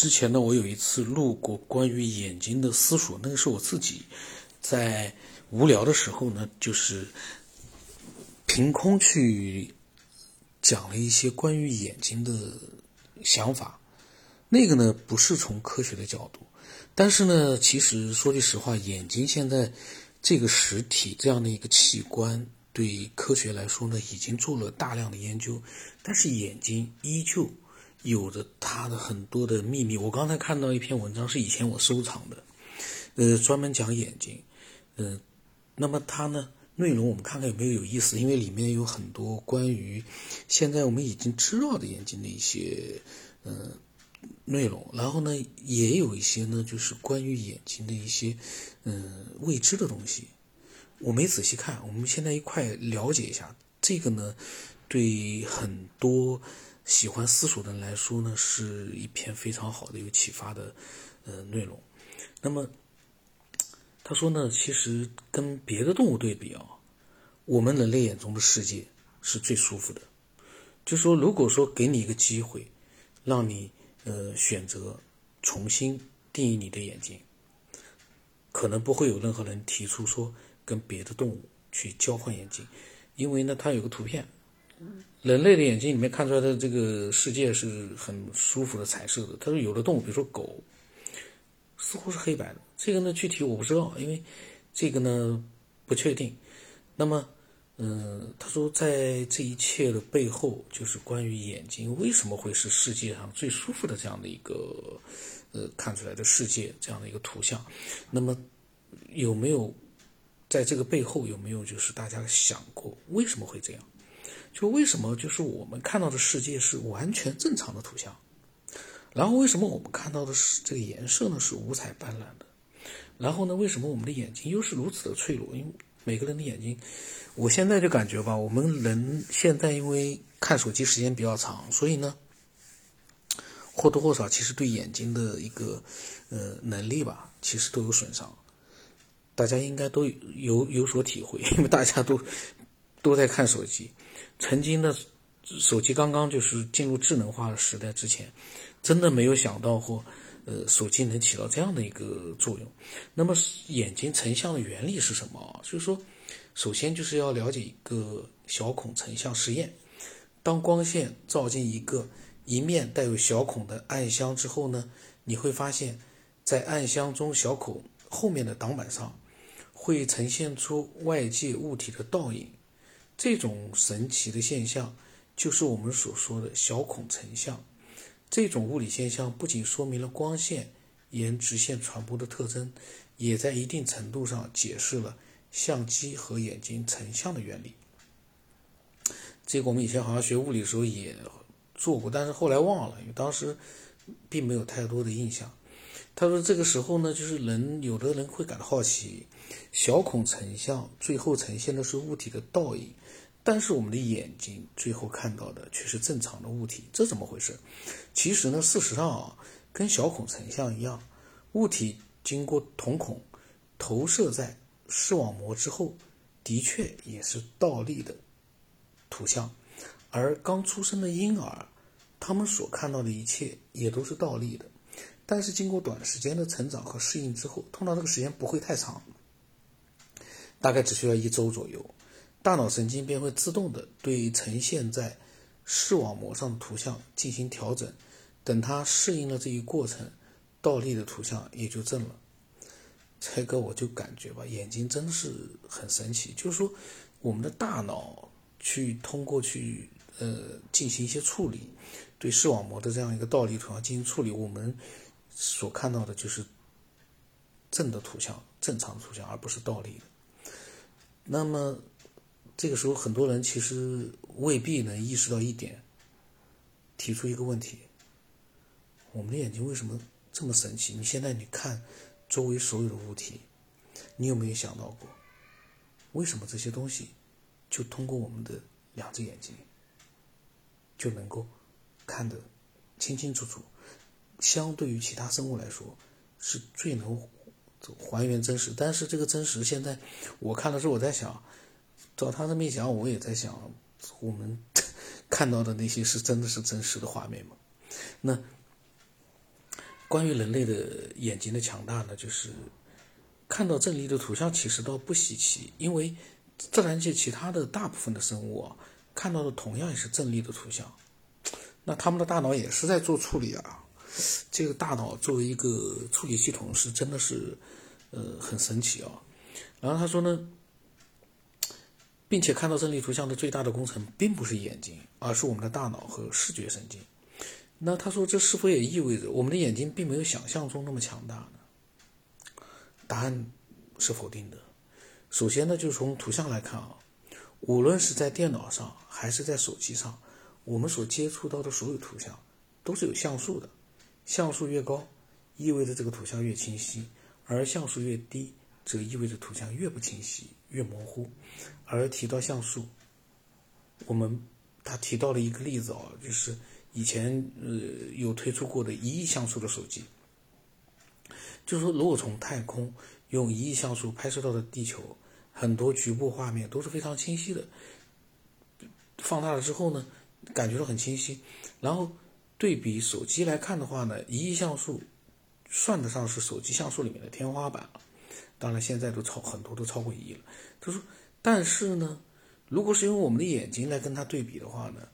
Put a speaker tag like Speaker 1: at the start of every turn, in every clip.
Speaker 1: 之前呢，我有一次录过关于眼睛的思索，那个是我自己在无聊的时候呢，就是凭空去讲了一些关于眼睛的想法。那个呢，不是从科学的角度，但是呢，其实说句实话，眼睛现在这个实体这样的一个器官，对科学来说呢，已经做了大量的研究，但是眼睛依旧。有着它的很多的秘密。我刚才看到一篇文章，是以前我收藏的，呃，专门讲眼睛，嗯，那么它呢内容我们看看有没有有意思，因为里面有很多关于现在我们已经知道的眼睛的一些嗯内容，然后呢也有一些呢就是关于眼睛的一些嗯未知的东西，我没仔细看，我们现在一块了解一下这个呢，对很多。喜欢思索的人来说呢，是一篇非常好的有启发的，呃，内容。那么他说呢，其实跟别的动物对比啊，我们人类眼中的世界是最舒服的。就说如果说给你一个机会，让你呃选择重新定义你的眼睛，可能不会有任何人提出说跟别的动物去交换眼睛，因为呢，它有个图片。人类的眼睛里面看出来的这个世界是很舒服的彩色的。他说有的动物，比如说狗，似乎是黑白的。这个呢，具体我不知道，因为这个呢不确定。那么，嗯，他说在这一切的背后，就是关于眼睛为什么会是世界上最舒服的这样的一个呃看出来的世界这样的一个图像。那么有没有在这个背后有没有就是大家想过为什么会这样？就为什么就是我们看到的世界是完全正常的图像，然后为什么我们看到的是这个颜色呢是五彩斑斓的，然后呢为什么我们的眼睛又是如此的脆弱？因为每个人的眼睛，我现在就感觉吧，我们人现在因为看手机时间比较长，所以呢或多或少其实对眼睛的一个呃能力吧，其实都有损伤，大家应该都有有所体会，因为大家都都在看手机。曾经的手机刚刚就是进入智能化的时代之前，真的没有想到过，呃，手机能起到这样的一个作用。那么眼睛成像的原理是什么？就是说，首先就是要了解一个小孔成像实验。当光线照进一个一面带有小孔的暗箱之后呢，你会发现，在暗箱中小孔后面的挡板上，会呈现出外界物体的倒影。这种神奇的现象，就是我们所说的小孔成像。这种物理现象不仅说明了光线沿直线传播的特征，也在一定程度上解释了相机和眼睛成像的原理。这个我们以前好像学物理的时候也做过，但是后来忘了，因为当时并没有太多的印象。他说，这个时候呢，就是人有的人会感到好奇，小孔成像最后呈现的是物体的倒影。但是我们的眼睛最后看到的却是正常的物体，这怎么回事？其实呢，事实上啊，跟小孔成像一样，物体经过瞳孔投射在视网膜之后，的确也是倒立的图像。而刚出生的婴儿，他们所看到的一切也都是倒立的。但是经过短时间的成长和适应之后，通常这个时间不会太长，大概只需要一周左右。大脑神经便会自动的对呈现在视网膜上的图像进行调整，等它适应了这一过程，倒立的图像也就正了。这个我就感觉吧，眼睛真是很神奇，就是说我们的大脑去通过去呃进行一些处理，对视网膜的这样一个倒立图像进行处理，我们所看到的就是正的图像、正常图像，而不是倒立的。那么。这个时候，很多人其实未必能意识到一点，提出一个问题：我们的眼睛为什么这么神奇？你现在你看周围所有的物体，你有没有想到过，为什么这些东西就通过我们的两只眼睛就能够看得清清楚楚？相对于其他生物来说，是最能还原真实。但是这个真实，现在我看的时候，我在想。照他这么一讲，我也在想，我们 看到的那些是真的是真实的画面吗？那关于人类的眼睛的强大呢，就是看到正立的图像其实倒不稀奇，因为自然界其他的大部分的生物啊，看到的同样也是正立的图像，那他们的大脑也是在做处理啊。这个大脑作为一个处理系统是真的是，呃，很神奇啊。然后他说呢，并且看到正立图像的最大的工程并不是眼睛，而是我们的大脑和视觉神经。那他说，这是否也意味着我们的眼睛并没有想象中那么强大呢？答案是否定的。首先呢，就从图像来看啊，无论是在电脑上还是在手机上，我们所接触到的所有图像都是有像素的。像素越高，意味着这个图像越清晰；而像素越低，则意味着图像越不清晰、越模糊。而提到像素，我们他提到了一个例子啊，就是。以前呃有推出过的一亿像素的手机，就是说如果从太空用一亿像素拍摄到的地球，很多局部画面都是非常清晰的。放大了之后呢，感觉到很清晰。然后对比手机来看的话呢，一亿像素算得上是手机像素里面的天花板了。当然现在都超很多都超过一亿了。他说，但是呢，如果是用我们的眼睛来跟它对比的话呢？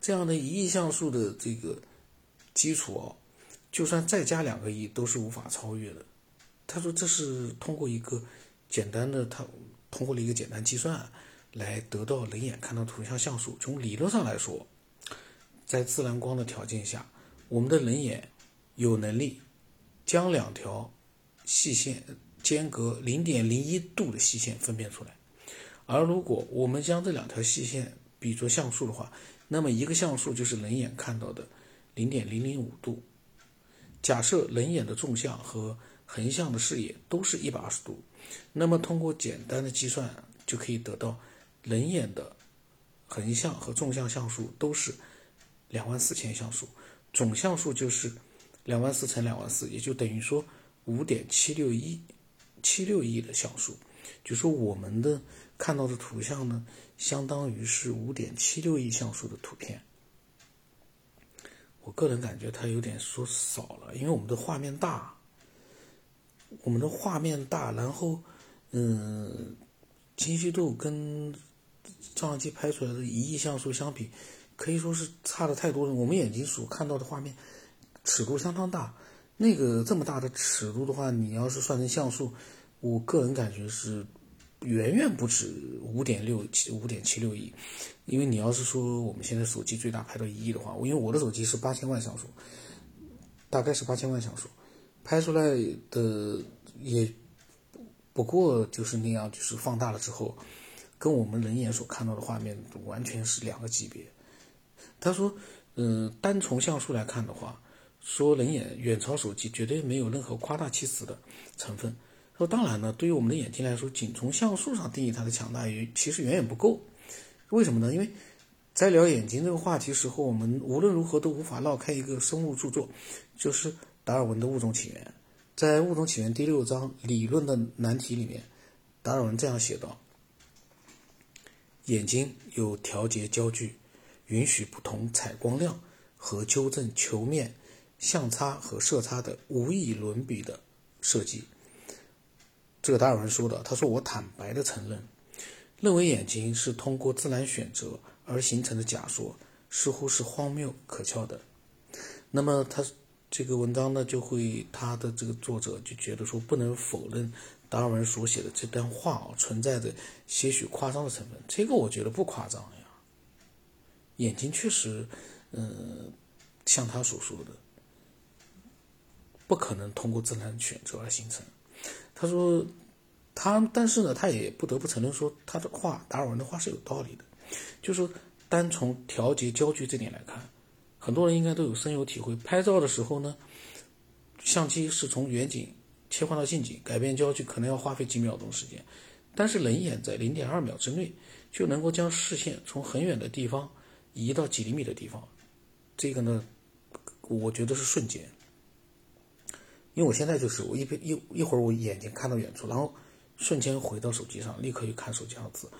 Speaker 1: 这样的一亿像素的这个基础哦，就算再加两个亿都是无法超越的。他说这是通过一个简单的，他通过了一个简单计算来得到人眼看到图像像素。从理论上来说，在自然光的条件下，我们的人眼有能力将两条细线间隔零点零一度的细线分辨出来。而如果我们将这两条细线比作像素的话，那么一个像素就是人眼看到的零点零零五度。假设人眼的纵向和横向的视野都是一百二十度，那么通过简单的计算就可以得到人眼的横向和纵向像素都是两万四千像素，总像素就是两万四乘两万四，也就等于说五点七六亿七六亿的像素。就说我们的看到的图像呢？相当于是五点七六亿像素的图片，我个人感觉它有点说少了，因为我们的画面大，我们的画面大，然后，嗯，清晰度跟照相机拍出来的一亿像素相比，可以说是差的太多了。我们眼睛所看到的画面尺度相当大，那个这么大的尺度的话，你要是算成像素，我个人感觉是。远远不止五点六七五点七六亿，因为你要是说我们现在手机最大拍到一亿的话，因为我的手机是八千万像素，大概是八千万像素，拍出来的也不过就是那样，就是放大了之后，跟我们人眼所看到的画面完全是两个级别。他说，嗯，单从像素来看的话，说人眼远超手机绝对没有任何夸大其词的成分。说当然呢，对于我们的眼睛来说，仅从像素上定义它的强大，也其实远远不够。为什么呢？因为在聊眼睛这个话题时候，我们无论如何都无法绕开一个生物著作，就是达尔文的《物种起源》。在《物种起源》第六章“理论的难题”里面，达尔文这样写道：“眼睛有调节焦距、允许不同采光量和纠正球面相差和色差的无以伦比的设计。”这个达尔文说的，他说：“我坦白的承认，认为眼睛是通过自然选择而形成的假说，似乎是荒谬可笑的。”那么他这个文章呢，就会他的这个作者就觉得说，不能否认达尔文所写的这段话啊，存在着些许夸张的成分。这个我觉得不夸张呀，眼睛确实，嗯，像他所说的，不可能通过自然选择而形成。他说，他但是呢，他也不得不承认说，他的话，达尔文的话是有道理的。就是说，单从调节焦距这点来看，很多人应该都有深有体会。拍照的时候呢，相机是从远景切换到近景，改变焦距可能要花费几秒钟时间，但是人眼在零点二秒之内就能够将视线从很远的地方移到几厘米的地方，这个呢，我觉得是瞬间。因为我现在就是我一边一一会儿我眼睛看到远处，然后瞬间回到手机上，立刻去看手机上字，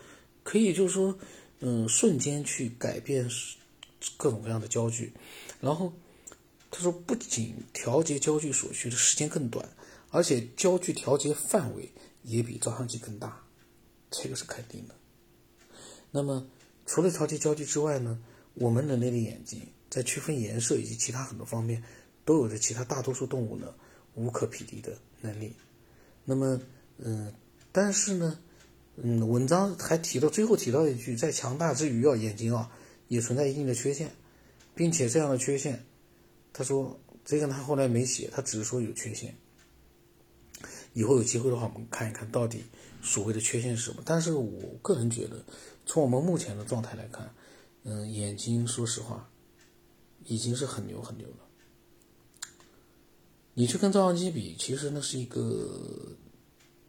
Speaker 1: 可以就是说，嗯，瞬间去改变各种各样的焦距，然后他说不仅调节焦距所需的时间更短，而且焦距调节范围也比照相机更大，这个是肯定的。那么除了调节焦距之外呢，我们人类的眼睛在区分颜色以及其他很多方面，都有着其他大多数动物呢无可匹敌的能力。那么，嗯，但是呢，嗯，文章还提到最后提到一句，在强大之余啊，眼睛啊也存在一定的缺陷。并且这样的缺陷，他说这个他后来没写，他只是说有缺陷。以后有机会的话，我们看一看到底所谓的缺陷是什么。但是我个人觉得，从我们目前的状态来看，嗯，眼睛说实话已经是很牛很牛了。你去跟照相机比，其实那是一个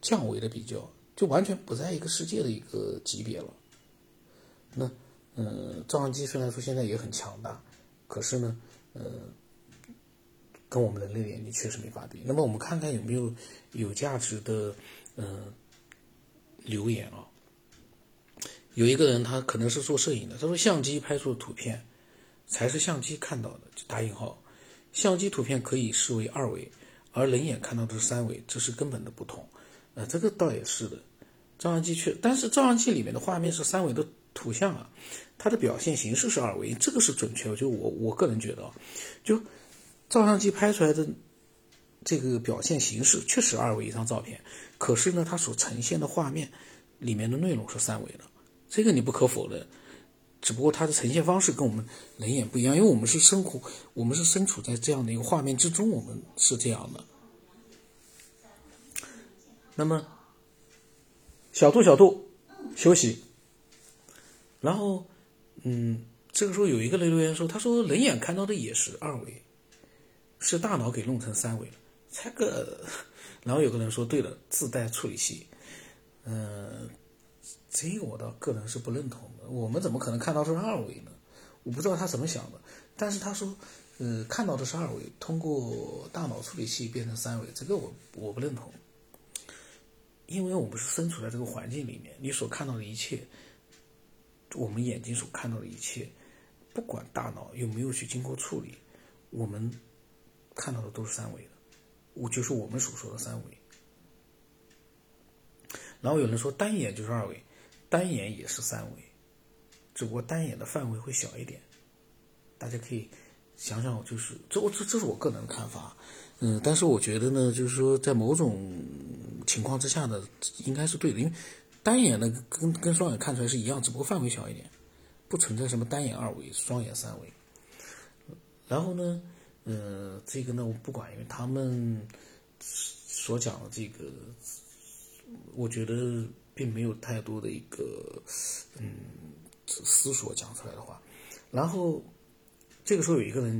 Speaker 1: 降维的比较，就完全不在一个世界的一个级别了。那嗯，照相机虽然说现在也很强大。可是呢，呃，跟我们人类的眼睛确实没法比。那么我们看看有没有有价值的，呃，留言啊。有一个人他可能是做摄影的，他说相机拍出的图片才是相机看到的，打引号，相机图片可以视为二维，而人眼看到的是三维，这是根本的不同。呃，这个倒也是的，照相机确，但是照相机里面的画面是三维的。图像啊，它的表现形式是二维，这个是准确的。就我我个人觉得啊，就照相机拍出来的这个表现形式确实二维一张照片，可是呢，它所呈现的画面里面的内容是三维的，这个你不可否认。只不过它的呈现方式跟我们人眼不一样，因为我们是生活，我们是身处在这样的一个画面之中，我们是这样的。那么，小度小度休息。然后，嗯，这个时候有一个人留言说：“他说人眼看到的也是二维，是大脑给弄成三维了。”这个，然后有个人说：“对了，自带处理器。”嗯，这个我倒个人是不认同的。我们怎么可能看到是二维呢？我不知道他怎么想的。但是他说：“呃，看到的是二维，通过大脑处理器变成三维。”这个我我不认同，因为我们是身处在这个环境里面，你所看到的一切。我们眼睛所看到的一切，不管大脑有没有去经过处理，我们看到的都是三维的，我就是我们所说的三维。然后有人说单眼就是二维，单眼也是三维，只不过单眼的范围会小一点。大家可以想想，就是这我这这是我个人的看法，嗯，但是我觉得呢，就是说在某种情况之下呢，应该是对的，因为。单眼呢，跟跟双眼看出来是一样，只不过范围小一点，不存在什么单眼二维、双眼三维。然后呢，呃，这个呢我不管，因为他们所讲的这个，我觉得并没有太多的一个嗯思索讲出来的话。然后这个时候有一个人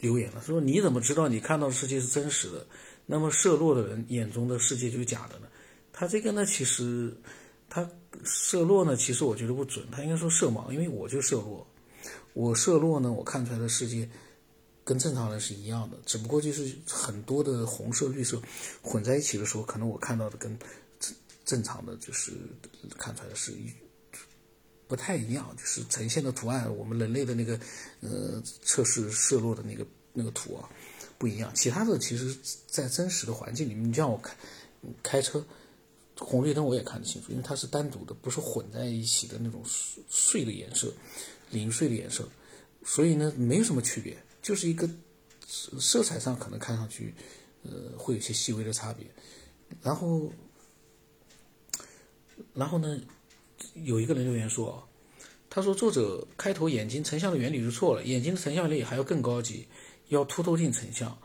Speaker 1: 留言了，说你怎么知道你看到的世界是真实的？那么色弱的人眼中的世界就是假的呢？他这个呢，其实他色弱呢，其实我觉得不准，他应该说色盲，因为我就色弱，我色弱呢，我看出来的世界跟正常人是一样的，只不过就是很多的红色、绿色混在一起的时候，可能我看到的跟正常的就是看出来是一不太一样，就是呈现的图案，我们人类的那个呃测试色弱的那个那个图啊不一样，其他的其实在真实的环境里面，你像我开开车。红绿灯我也看得清楚，因为它是单独的，不是混在一起的那种碎的颜色，零碎的颜色，所以呢没有什么区别，就是一个色彩上可能看上去，呃，会有些细微的差别。然后，然后呢，有一个人留言说，他说作者开头眼睛成像的原理就错了，眼睛的成像力还要更高级，要凸透镜成像，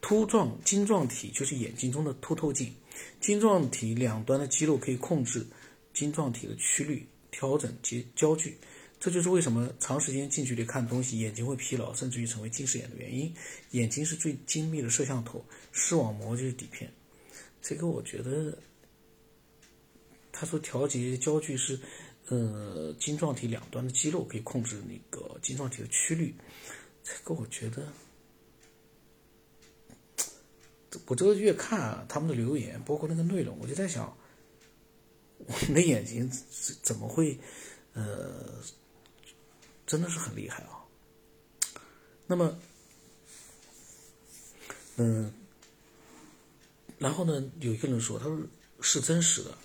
Speaker 1: 凸状晶状体就是眼睛中的凸透镜。晶状体两端的肌肉可以控制晶状体的曲率，调整及焦距，这就是为什么长时间近距离看东西眼睛会疲劳，甚至于成为近视眼的原因。眼睛是最精密的摄像头，视网膜就是底片。这个我觉得，他说调节焦距是，呃，晶状体两端的肌肉可以控制那个晶状体的曲率。这个我觉得。我这个越看他们的留言，包括那个内容，我就在想，我们的眼睛怎么会，呃，真的是很厉害啊。那么，嗯，然后呢，有一个人说，他说是真实的，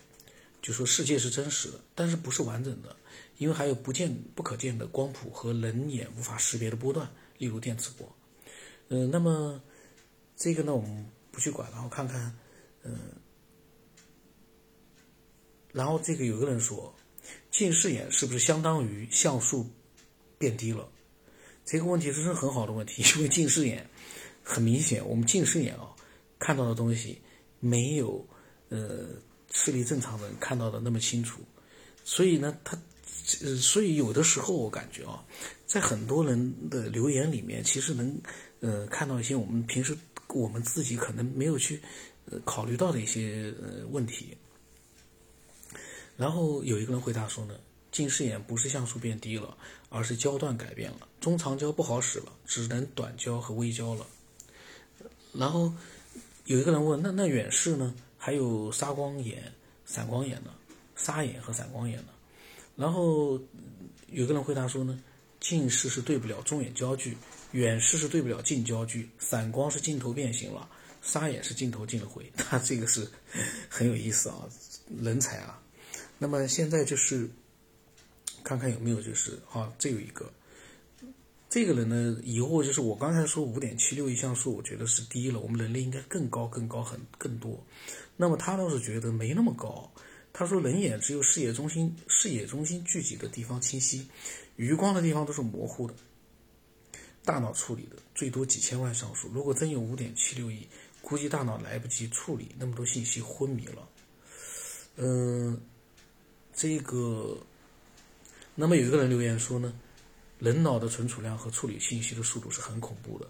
Speaker 1: 就说世界是真实的，但是不是完整的，因为还有不见不可见的光谱和人眼无法识别的波段，例如电磁波。嗯，那么这个呢，我们不去管，然后看看，嗯，然后这个有个人说，近视眼是不是相当于像素变低了？这个问题这是很好的问题，因为近视眼很明显，我们近视眼啊看到的东西没有呃视力正常人看到的那么清楚，所以呢，他呃，所以有的时候我感觉啊，在很多人的留言里面，其实能呃看到一些我们平时我们自己可能没有去呃考虑到的一些呃问题。然后有一个人回答说呢。近视眼不是像素变低了，而是焦段改变了，中长焦不好使了，只能短焦和微焦了。然后有一个人问：那那远视呢？还有沙光眼、散光眼呢？沙眼和散光眼呢？然后有个人回答说呢：近视是对不了中远焦距，远视是对不了近焦距，散光是镜头变形了，沙眼是镜头进了灰。他这个是很有意思啊，人才啊。那么现在就是。看看有没有就是啊，这有一个，这个人呢，以后就是我刚才说五点七六一像素，我觉得是低了，我们人类应该更高、更高、很更多。那么他倒是觉得没那么高。他说人眼只有视野中心视野中心聚集的地方清晰，余光的地方都是模糊的。大脑处理的最多几千万像素，如果真有五点七六亿，估计大脑来不及处理那么多信息，昏迷了。嗯，这个。那么有一个人留言说呢，人脑的存储量和处理信息的速度是很恐怖的，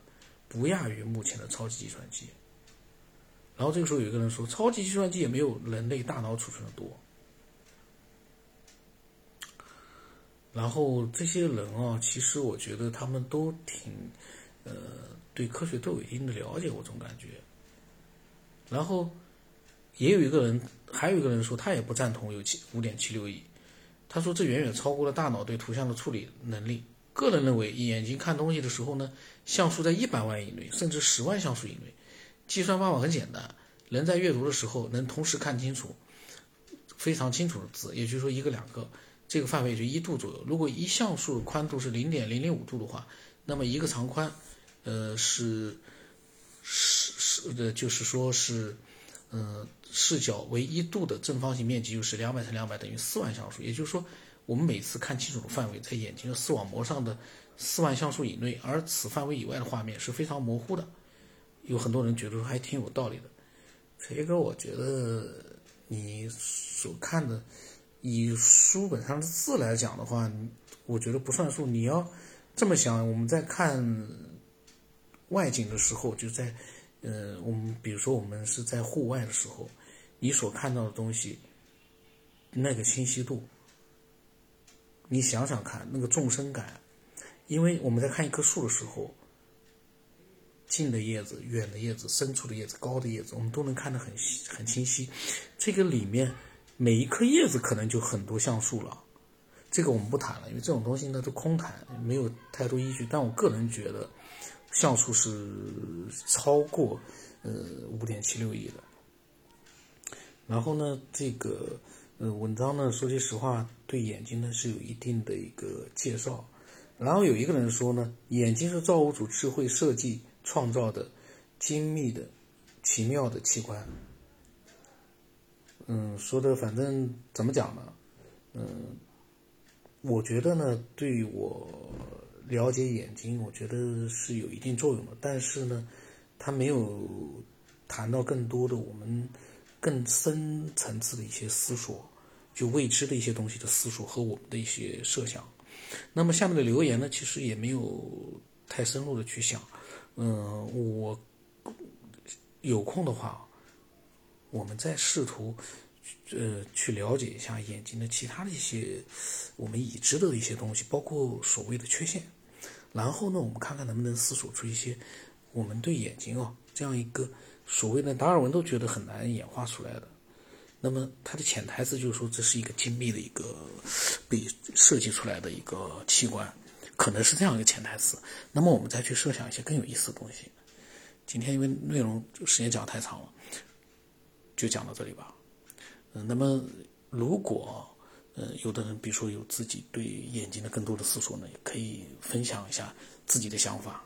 Speaker 1: 不亚于目前的超级计算机。然后这个时候有一个人说，超级计算机也没有人类大脑储存的多。然后这些人啊，其实我觉得他们都挺，呃，对科学都有一定的了解，我总感觉。然后也有一个人，还有一个人说，他也不赞同有七五点七六亿。他说：“这远远超过了大脑对图像的处理能力。个人认为，眼睛看东西的时候呢，像素在一百万以内，甚至十万像素以内。计算方法很简单，人在阅读的时候能同时看清楚非常清楚的字，也就是说一个两个，这个范围就一度左右。如果一像素宽度是零点零零五度的话，那么一个长宽，呃，是是是的，就是说是，呃。”视角为一度的正方形面积就是两百乘两百等于四万像素，也就是说，我们每次看清楚的范围在眼睛的视网膜上的四万像素以内，而此范围以外的画面是非常模糊的。有很多人觉得说还挺有道理的，这个我觉得你所看的以书本上的字来讲的话，我觉得不算数。你要这么想，我们在看外景的时候，就在呃，我们比如说我们是在户外的时候。你所看到的东西，那个清晰度，你想想看，那个纵深感，因为我们在看一棵树的时候，近的叶子、远的叶子、深处的叶子、高的叶子，我们都能看得很很清晰。这个里面每一颗叶子可能就很多像素了，这个我们不谈了，因为这种东西呢都空谈，没有太多依据。但我个人觉得，像素是超过呃五点七六亿的。然后呢，这个呃文章呢，说句实话，对眼睛呢是有一定的一个介绍。然后有一个人说呢，眼睛是造物主智慧设计创造的精密的、奇妙的器官。嗯，说的反正怎么讲呢？嗯，我觉得呢，对我了解眼睛，我觉得是有一定作用的。但是呢，他没有谈到更多的我们。更深层次的一些思索，就未知的一些东西的思索和我们的一些设想。那么下面的留言呢，其实也没有太深入的去想。嗯，我有空的话，我们再试图呃去了解一下眼睛的其他的一些我们已知的一些东西，包括所谓的缺陷。然后呢，我们看看能不能思索出一些我们对眼睛啊这样一个。所谓的达尔文都觉得很难演化出来的，那么它的潜台词就是说这是一个精密的一个被设计出来的一个器官，可能是这样一个潜台词。那么我们再去设想一些更有意思的东西，今天因为内容时间讲太长了，就讲到这里吧。嗯，那么如果呃有的人比如说有自己对眼睛的更多的思索呢，也可以分享一下自己的想法。